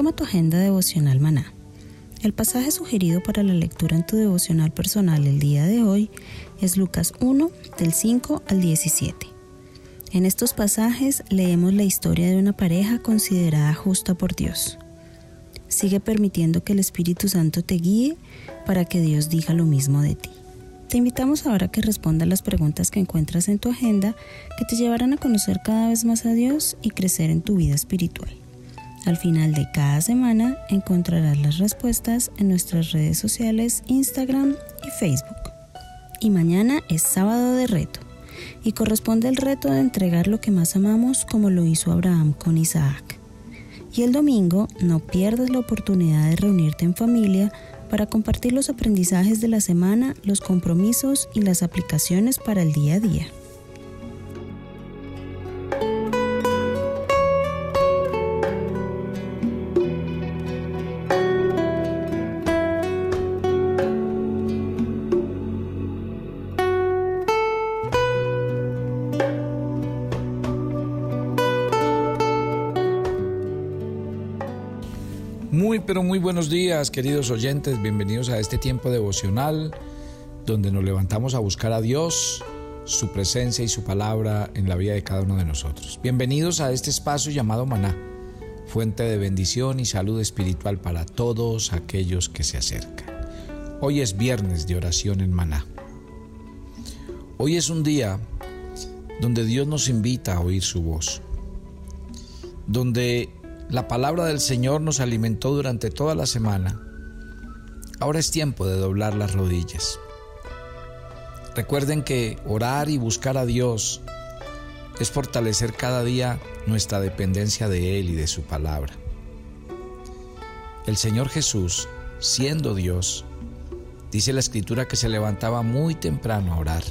Toma tu agenda devocional maná. El pasaje sugerido para la lectura en tu devocional personal el día de hoy es Lucas 1 del 5 al 17. En estos pasajes leemos la historia de una pareja considerada justa por Dios. Sigue permitiendo que el Espíritu Santo te guíe para que Dios diga lo mismo de ti. Te invitamos ahora a que respondas las preguntas que encuentras en tu agenda que te llevarán a conocer cada vez más a Dios y crecer en tu vida espiritual. Al final de cada semana encontrarás las respuestas en nuestras redes sociales Instagram y Facebook. Y mañana es sábado de reto y corresponde el reto de entregar lo que más amamos como lo hizo Abraham con Isaac. Y el domingo no pierdas la oportunidad de reunirte en familia para compartir los aprendizajes de la semana, los compromisos y las aplicaciones para el día a día. Queridos oyentes, bienvenidos a este tiempo devocional donde nos levantamos a buscar a Dios, su presencia y su palabra en la vida de cada uno de nosotros. Bienvenidos a este espacio llamado Maná, fuente de bendición y salud espiritual para todos aquellos que se acercan. Hoy es viernes de oración en Maná. Hoy es un día donde Dios nos invita a oír su voz, donde la palabra del Señor nos alimentó durante toda la semana. Ahora es tiempo de doblar las rodillas. Recuerden que orar y buscar a Dios es fortalecer cada día nuestra dependencia de Él y de su palabra. El Señor Jesús, siendo Dios, dice la escritura que se levantaba muy temprano a orar.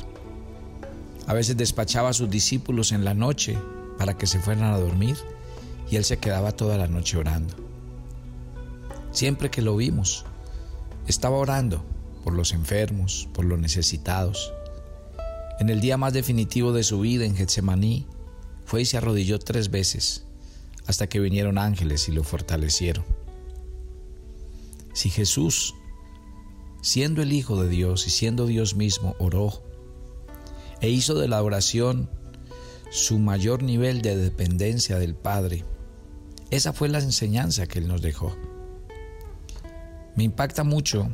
A veces despachaba a sus discípulos en la noche para que se fueran a dormir y él se quedaba toda la noche orando. Siempre que lo vimos, estaba orando por los enfermos, por los necesitados. En el día más definitivo de su vida en Getsemaní, fue y se arrodilló tres veces hasta que vinieron ángeles y lo fortalecieron. Si Jesús, siendo el Hijo de Dios y siendo Dios mismo, oró e hizo de la oración su mayor nivel de dependencia del Padre, esa fue la enseñanza que Él nos dejó. Me impacta mucho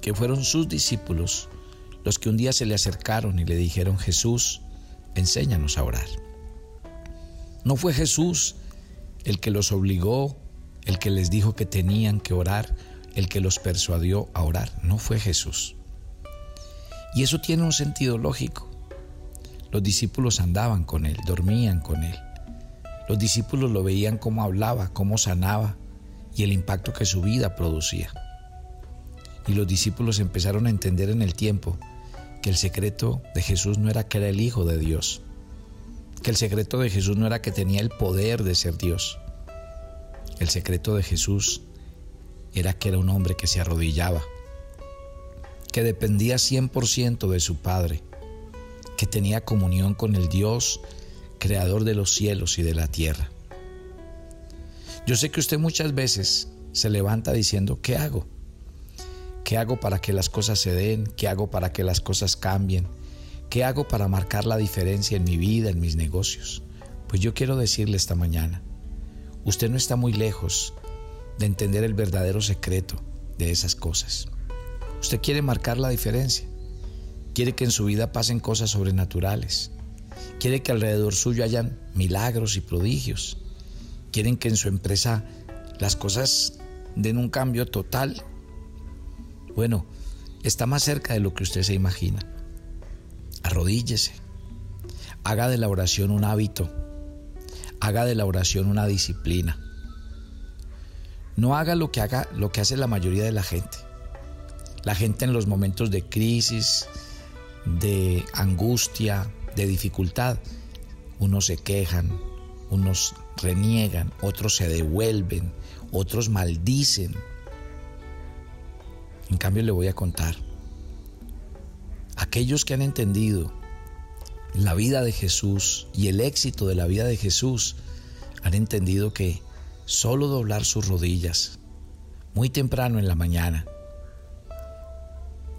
que fueron sus discípulos los que un día se le acercaron y le dijeron, Jesús, enséñanos a orar. No fue Jesús el que los obligó, el que les dijo que tenían que orar, el que los persuadió a orar, no fue Jesús. Y eso tiene un sentido lógico. Los discípulos andaban con Él, dormían con Él. Los discípulos lo veían cómo hablaba, cómo sanaba y el impacto que su vida producía. Y los discípulos empezaron a entender en el tiempo que el secreto de Jesús no era que era el Hijo de Dios, que el secreto de Jesús no era que tenía el poder de ser Dios. El secreto de Jesús era que era un hombre que se arrodillaba, que dependía 100% de su Padre, que tenía comunión con el Dios creador de los cielos y de la tierra. Yo sé que usted muchas veces se levanta diciendo, ¿qué hago? ¿Qué hago para que las cosas se den? ¿Qué hago para que las cosas cambien? ¿Qué hago para marcar la diferencia en mi vida, en mis negocios? Pues yo quiero decirle esta mañana, usted no está muy lejos de entender el verdadero secreto de esas cosas. Usted quiere marcar la diferencia. Quiere que en su vida pasen cosas sobrenaturales. Quiere que alrededor suyo hayan milagros y prodigios. Quieren que en su empresa las cosas den un cambio total. Bueno, está más cerca de lo que usted se imagina. Arrodíllese. Haga de la oración un hábito. Haga de la oración una disciplina. No haga lo que haga lo que hace la mayoría de la gente. La gente en los momentos de crisis, de angustia, de dificultad, unos se quejan, unos reniegan, otros se devuelven, otros maldicen. En cambio le voy a contar, aquellos que han entendido la vida de Jesús y el éxito de la vida de Jesús, han entendido que solo doblar sus rodillas muy temprano en la mañana,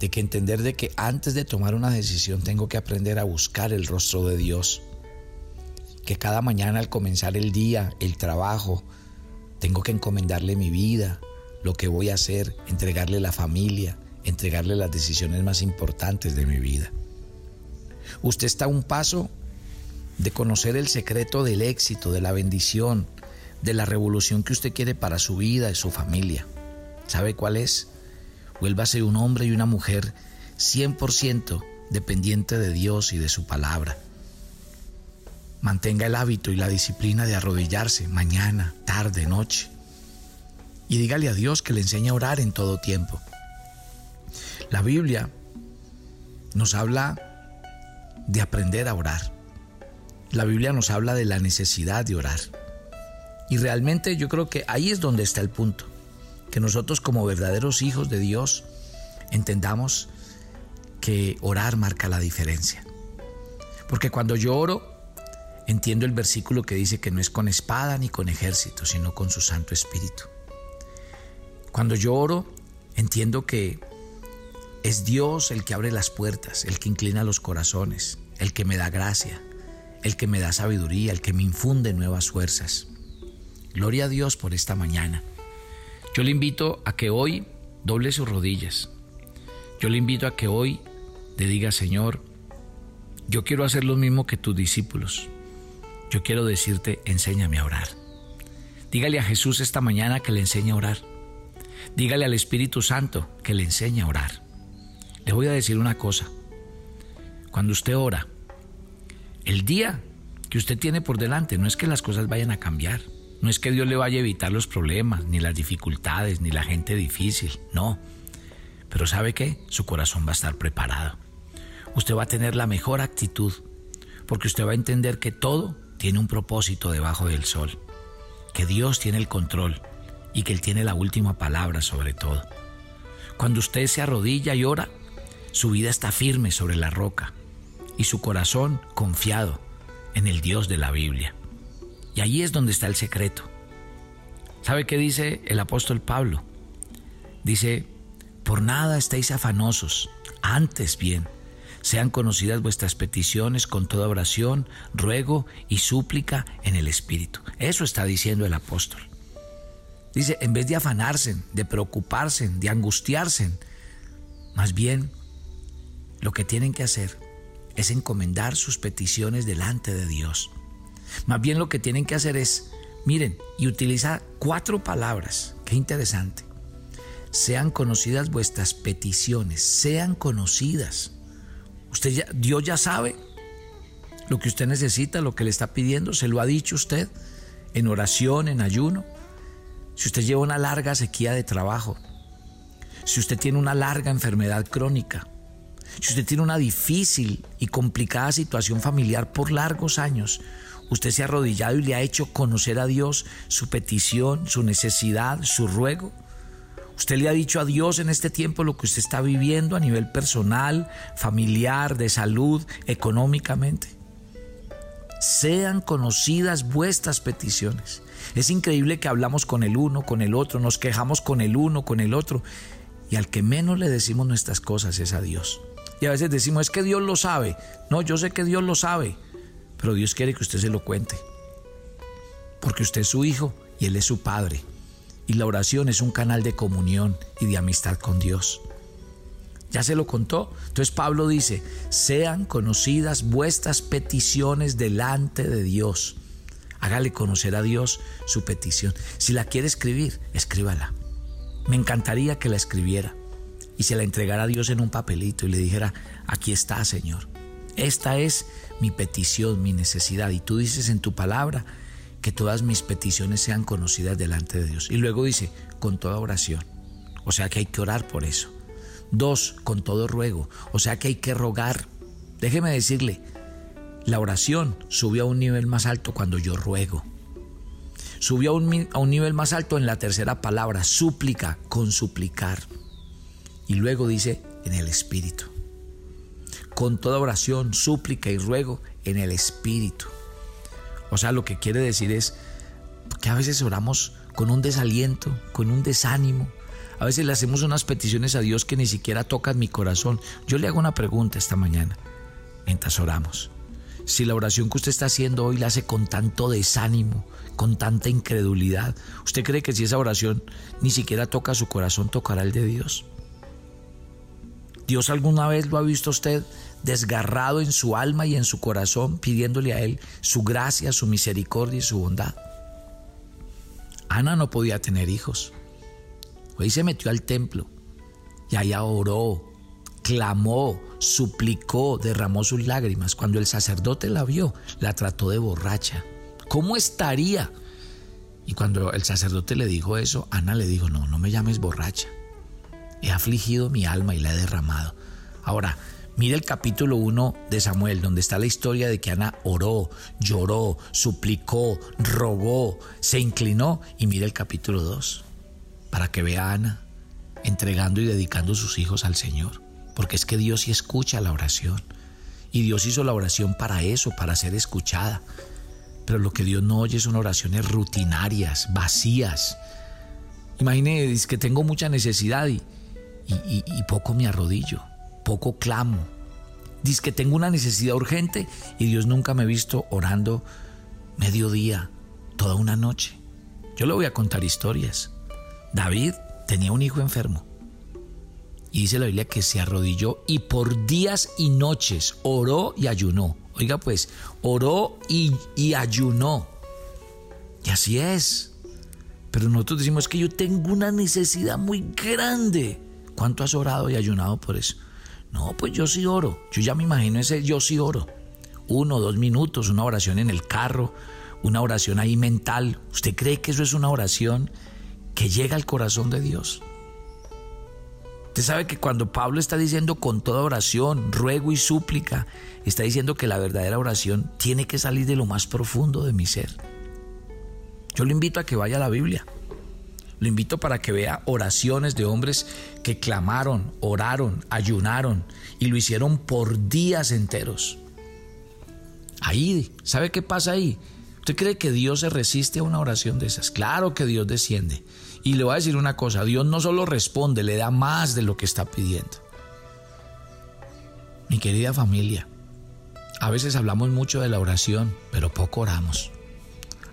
de que entender de que antes de tomar una decisión tengo que aprender a buscar el rostro de Dios, que cada mañana al comenzar el día, el trabajo, tengo que encomendarle mi vida, lo que voy a hacer, entregarle la familia, entregarle las decisiones más importantes de mi vida. Usted está a un paso de conocer el secreto del éxito, de la bendición, de la revolución que usted quiere para su vida y su familia. ¿Sabe cuál es? Vuélvase un hombre y una mujer 100% dependiente de Dios y de su palabra. Mantenga el hábito y la disciplina de arrodillarse mañana, tarde, noche. Y dígale a Dios que le enseñe a orar en todo tiempo. La Biblia nos habla de aprender a orar. La Biblia nos habla de la necesidad de orar. Y realmente yo creo que ahí es donde está el punto que nosotros como verdaderos hijos de Dios entendamos que orar marca la diferencia. Porque cuando yo oro, entiendo el versículo que dice que no es con espada ni con ejército, sino con su Santo Espíritu. Cuando yo oro, entiendo que es Dios el que abre las puertas, el que inclina los corazones, el que me da gracia, el que me da sabiduría, el que me infunde nuevas fuerzas. Gloria a Dios por esta mañana. Yo le invito a que hoy doble sus rodillas. Yo le invito a que hoy le diga, Señor, yo quiero hacer lo mismo que tus discípulos. Yo quiero decirte, enséñame a orar. Dígale a Jesús esta mañana que le enseñe a orar. Dígale al Espíritu Santo que le enseñe a orar. Le voy a decir una cosa. Cuando usted ora, el día que usted tiene por delante no es que las cosas vayan a cambiar. No es que Dios le vaya a evitar los problemas, ni las dificultades, ni la gente difícil, no. Pero ¿sabe qué? Su corazón va a estar preparado. Usted va a tener la mejor actitud, porque usted va a entender que todo tiene un propósito debajo del sol, que Dios tiene el control y que Él tiene la última palabra sobre todo. Cuando usted se arrodilla y ora, su vida está firme sobre la roca y su corazón confiado en el Dios de la Biblia. Y ahí es donde está el secreto. ¿Sabe qué dice el apóstol Pablo? Dice, por nada estéis afanosos, antes bien, sean conocidas vuestras peticiones con toda oración, ruego y súplica en el Espíritu. Eso está diciendo el apóstol. Dice, en vez de afanarse, de preocuparse, de angustiarse, más bien lo que tienen que hacer es encomendar sus peticiones delante de Dios. Más bien lo que tienen que hacer es, miren, y utiliza cuatro palabras. Qué interesante. Sean conocidas vuestras peticiones, sean conocidas. Usted ya, Dios ya sabe lo que usted necesita, lo que le está pidiendo, se lo ha dicho usted en oración, en ayuno. Si usted lleva una larga sequía de trabajo, si usted tiene una larga enfermedad crónica, si usted tiene una difícil y complicada situación familiar por largos años, Usted se ha arrodillado y le ha hecho conocer a Dios su petición, su necesidad, su ruego. Usted le ha dicho a Dios en este tiempo lo que usted está viviendo a nivel personal, familiar, de salud, económicamente. Sean conocidas vuestras peticiones. Es increíble que hablamos con el uno, con el otro, nos quejamos con el uno, con el otro. Y al que menos le decimos nuestras cosas es a Dios. Y a veces decimos, es que Dios lo sabe. No, yo sé que Dios lo sabe, pero Dios quiere que usted se lo cuente. Porque usted es su hijo y Él es su padre. Y la oración es un canal de comunión y de amistad con Dios. ¿Ya se lo contó? Entonces Pablo dice, sean conocidas vuestras peticiones delante de Dios. Hágale conocer a Dios su petición. Si la quiere escribir, escríbala. Me encantaría que la escribiera y se la entregara a Dios en un papelito y le dijera, aquí está, Señor. Esta es mi petición, mi necesidad. Y tú dices en tu palabra que todas mis peticiones sean conocidas delante de Dios. Y luego dice, con toda oración. O sea que hay que orar por eso. Dos, con todo ruego. O sea que hay que rogar. Déjeme decirle, la oración subió a un nivel más alto cuando yo ruego. Subió a un, a un nivel más alto en la tercera palabra, súplica, con suplicar. Y luego dice, en el Espíritu. Con toda oración, súplica y ruego en el Espíritu. O sea, lo que quiere decir es que a veces oramos con un desaliento, con un desánimo. A veces le hacemos unas peticiones a Dios que ni siquiera tocan mi corazón. Yo le hago una pregunta esta mañana, mientras oramos. Si la oración que usted está haciendo hoy la hace con tanto desánimo, con tanta incredulidad, ¿usted cree que si esa oración ni siquiera toca su corazón, tocará el de Dios? ¿Dios alguna vez lo ha visto usted desgarrado en su alma y en su corazón, pidiéndole a Él su gracia, su misericordia y su bondad. Ana no podía tener hijos. Hoy se metió al templo y allá oró, clamó, suplicó, derramó sus lágrimas. Cuando el sacerdote la vio, la trató de borracha. ¿Cómo estaría? Y cuando el sacerdote le dijo eso, Ana le dijo, no, no me llames borracha. He afligido mi alma y la he derramado. Ahora, Mira el capítulo 1 de Samuel, donde está la historia de que Ana oró, lloró, suplicó, rogó, se inclinó. Y mira el capítulo 2, para que vea a Ana entregando y dedicando sus hijos al Señor. Porque es que Dios sí escucha la oración. Y Dios hizo la oración para eso, para ser escuchada. Pero lo que Dios no oye son oraciones rutinarias, vacías. Imagínese que tengo mucha necesidad y, y poco me arrodillo poco clamo. Dice que tengo una necesidad urgente y Dios nunca me ha visto orando mediodía, toda una noche. Yo le voy a contar historias. David tenía un hijo enfermo. Y dice la Biblia que se arrodilló y por días y noches oró y ayunó. Oiga pues, oró y, y ayunó. Y así es. Pero nosotros decimos que yo tengo una necesidad muy grande. ¿Cuánto has orado y ayunado por eso? No, pues yo sí oro. Yo ya me imagino ese yo sí oro. Uno, dos minutos, una oración en el carro, una oración ahí mental. ¿Usted cree que eso es una oración que llega al corazón de Dios? Usted sabe que cuando Pablo está diciendo con toda oración, ruego y súplica, está diciendo que la verdadera oración tiene que salir de lo más profundo de mi ser. Yo le invito a que vaya a la Biblia. Lo invito para que vea oraciones de hombres que clamaron, oraron, ayunaron y lo hicieron por días enteros. Ahí, ¿sabe qué pasa ahí? ¿Usted cree que Dios se resiste a una oración de esas? Claro que Dios desciende. Y le voy a decir una cosa, Dios no solo responde, le da más de lo que está pidiendo. Mi querida familia, a veces hablamos mucho de la oración, pero poco oramos.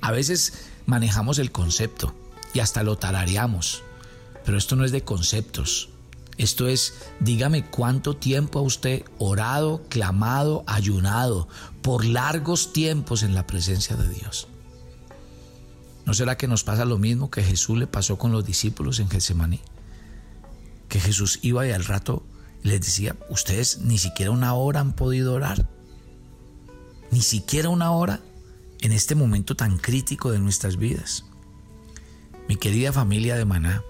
A veces manejamos el concepto, y hasta lo tarareamos. Pero esto no es de conceptos. Esto es, dígame cuánto tiempo ha usted orado, clamado, ayunado por largos tiempos en la presencia de Dios. ¿No será que nos pasa lo mismo que Jesús le pasó con los discípulos en Getsemaní? Que Jesús iba y al rato les decía, ustedes ni siquiera una hora han podido orar. Ni siquiera una hora en este momento tan crítico de nuestras vidas. Mi querida familia de Maná,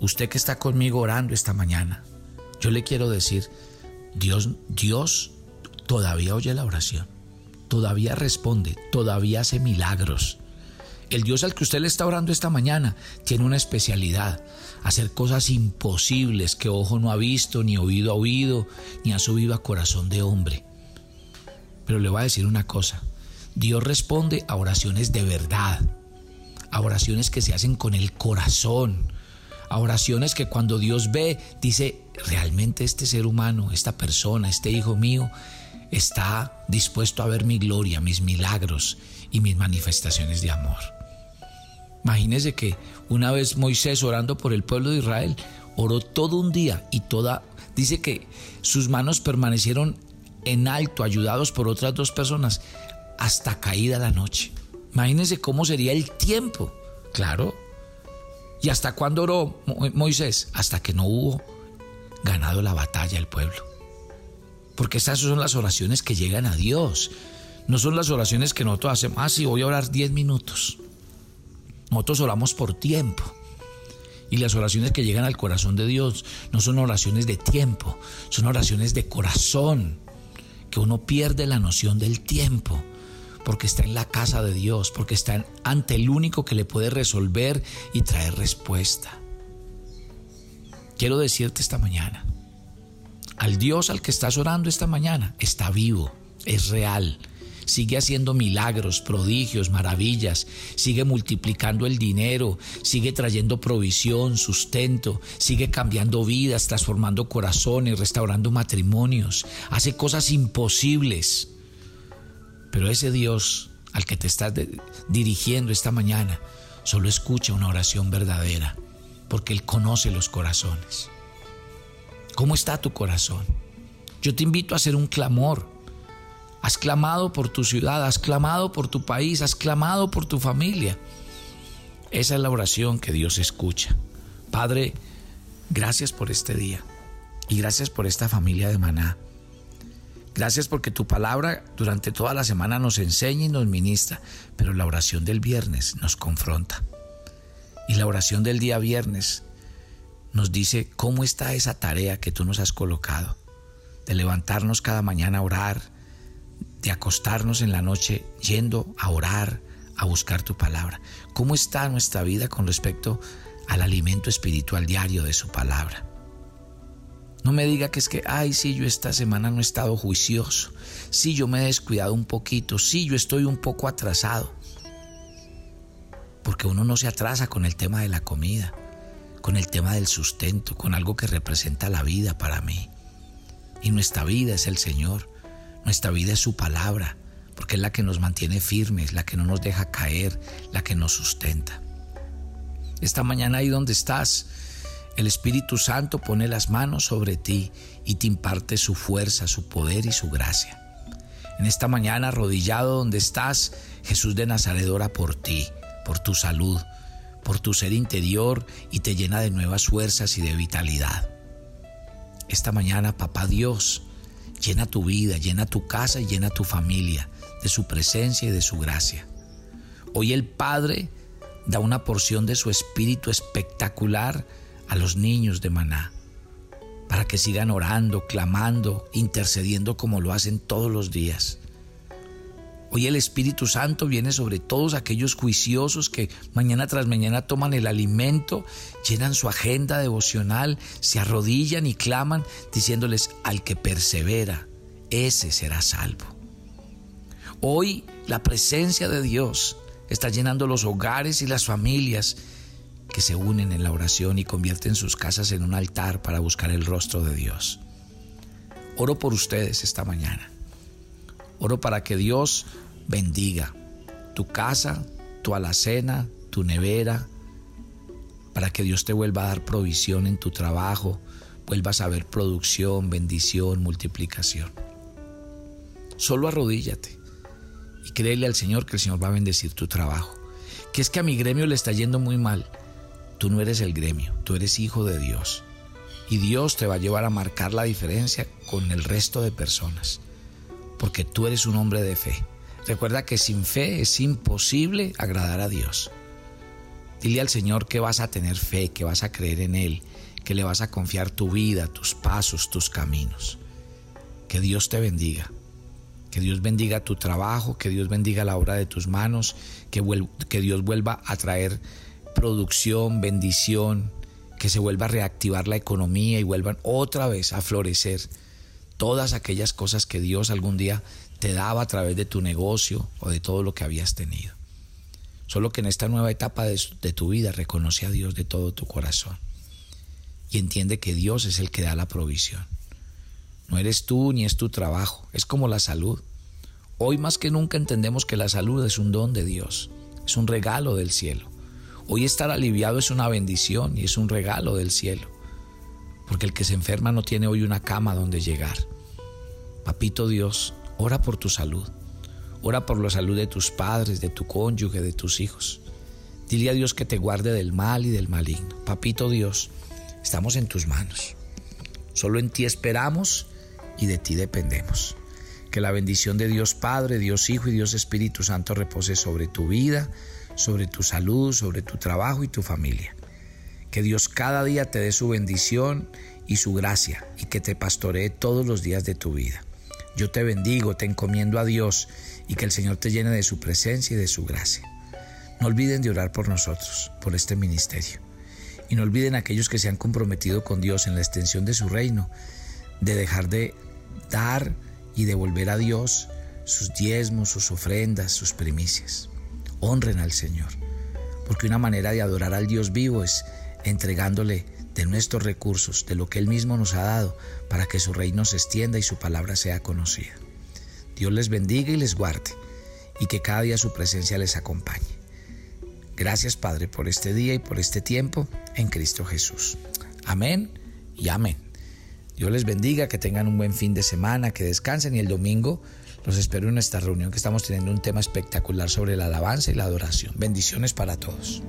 usted que está conmigo orando esta mañana, yo le quiero decir, Dios, Dios todavía oye la oración, todavía responde, todavía hace milagros. El Dios al que usted le está orando esta mañana tiene una especialidad, hacer cosas imposibles que ojo no ha visto, ni oído ha oído, ni ha subido a corazón de hombre. Pero le voy a decir una cosa, Dios responde a oraciones de verdad a oraciones que se hacen con el corazón, a oraciones que cuando Dios ve, dice, realmente este ser humano, esta persona, este hijo mío, está dispuesto a ver mi gloria, mis milagros y mis manifestaciones de amor. Imagínese que una vez Moisés orando por el pueblo de Israel, oró todo un día y toda, dice que sus manos permanecieron en alto, ayudados por otras dos personas, hasta caída la noche. Imagínense cómo sería el tiempo. Claro. ¿Y hasta cuándo oró Moisés? Hasta que no hubo ganado la batalla el pueblo. Porque estas son las oraciones que llegan a Dios. No son las oraciones que nosotros hacemos. Ah, sí, voy a orar 10 minutos. Nosotros oramos por tiempo. Y las oraciones que llegan al corazón de Dios no son oraciones de tiempo, son oraciones de corazón, que uno pierde la noción del tiempo, porque está en la casa de Dios, porque está ante el único que le puede resolver y traer respuesta. Quiero decirte esta mañana, al Dios al que estás orando esta mañana está vivo, es real, sigue haciendo milagros, prodigios, maravillas, sigue multiplicando el dinero, sigue trayendo provisión, sustento, sigue cambiando vidas, transformando corazones, restaurando matrimonios, hace cosas imposibles. Pero ese Dios al que te estás dirigiendo esta mañana solo escucha una oración verdadera, porque Él conoce los corazones. ¿Cómo está tu corazón? Yo te invito a hacer un clamor Has clamado por tu ciudad, has clamado por tu país, has clamado por tu familia. Esa es la oración que Dios escucha. Padre, gracias por este día y gracias por esta familia de maná. Gracias porque tu palabra durante toda la semana nos enseña y nos ministra, pero la oración del viernes nos confronta. Y la oración del día viernes nos dice cómo está esa tarea que tú nos has colocado, de levantarnos cada mañana a orar, de acostarnos en la noche yendo a orar, a buscar tu palabra. ¿Cómo está nuestra vida con respecto al alimento espiritual diario de su palabra? No me diga que es que, ay, sí, yo esta semana no he estado juicioso, sí, yo me he descuidado un poquito, sí, yo estoy un poco atrasado. Porque uno no se atrasa con el tema de la comida, con el tema del sustento, con algo que representa la vida para mí. Y nuestra vida es el Señor. Nuestra vida es su palabra, porque es la que nos mantiene firmes, la que no nos deja caer, la que nos sustenta. Esta mañana ahí donde estás, el Espíritu Santo pone las manos sobre ti y te imparte su fuerza, su poder y su gracia. En esta mañana, arrodillado donde estás, Jesús de Nazaret ora por ti, por tu salud, por tu ser interior y te llena de nuevas fuerzas y de vitalidad. Esta mañana, Papá Dios, Llena tu vida, llena tu casa y llena tu familia de su presencia y de su gracia. Hoy el Padre da una porción de su espíritu espectacular a los niños de Maná, para que sigan orando, clamando, intercediendo como lo hacen todos los días. Hoy el Espíritu Santo viene sobre todos aquellos juiciosos que mañana tras mañana toman el alimento, llenan su agenda devocional, se arrodillan y claman diciéndoles al que persevera, ese será salvo. Hoy la presencia de Dios está llenando los hogares y las familias que se unen en la oración y convierten sus casas en un altar para buscar el rostro de Dios. Oro por ustedes esta mañana Oro para que Dios bendiga tu casa, tu alacena, tu nevera, para que Dios te vuelva a dar provisión en tu trabajo, vuelvas a ver producción, bendición, multiplicación. Solo arrodíllate y créele al Señor que el Señor va a bendecir tu trabajo. Que es que a mi gremio le está yendo muy mal. Tú no eres el gremio, tú eres hijo de Dios. Y Dios te va a llevar a marcar la diferencia con el resto de personas porque tú eres un hombre de fe. Recuerda que sin fe es imposible agradar a Dios. Dile al Señor que vas a tener fe, que vas a creer en Él, que le vas a confiar tu vida, tus pasos, tus caminos. Que Dios te bendiga. Que Dios bendiga tu trabajo, que Dios bendiga la obra de tus manos, que, Dios vuelva a traer producción, bendición, que se vuelva a reactivar la economía y vuelvan otra vez a florecer todas aquellas cosas que Dios algún día te daba a través de tu negocio o de todo lo que habías tenido. Solo que en esta nueva etapa de, tu vida reconoce a Dios de todo tu corazón. y entiende que Dios es el que da la provisión. No eres tú ni es tu trabajo, es como la salud. Hoy más que nunca entendemos que la salud es un don de Dios, es un regalo del cielo. Hoy estar aliviado es una bendición y es un regalo del cielo, porque el que se enferma no tiene hoy una cama donde llegar. Papito Dios, ora por tu salud, ora por la salud de tus padres, de tu cónyuge, de tus hijos. Dile a Dios que te guarde del mal y del maligno. Papito Dios, estamos en tus manos. Solo en ti esperamos y de ti dependemos. Que la bendición de Dios Padre, Dios Hijo y Dios Espíritu Santo repose sobre tu vida, sobre tu salud, sobre tu trabajo y tu familia. Que Dios cada día te dé su bendición y su gracia y que te pastoree todos los días de tu vida. Yo te bendigo, te encomiendo a Dios y que el Señor te llene de su presencia y de su gracia. No olviden de orar por nosotros, por este ministerio. Y no olviden aquellos que se han comprometido con Dios en la extensión de su reino, de dejar de dar y devolver a Dios sus diezmos, sus ofrendas, sus primicias. Honren al Señor, porque una manera de adorar al Dios vivo es entregándole de nuestros recursos, de lo que Él mismo nos ha dado, para que su reino se extienda y su palabra sea conocida. Dios les bendiga y les guarde, y que cada día su presencia les acompañe. Gracias Padre por este día y por este tiempo en Cristo Jesús. Amén y amén. Dios les bendiga, que tengan un buen fin de semana, que descansen y el domingo los espero en esta reunión que estamos teniendo un tema espectacular sobre la alabanza y la adoración. Bendiciones para todos.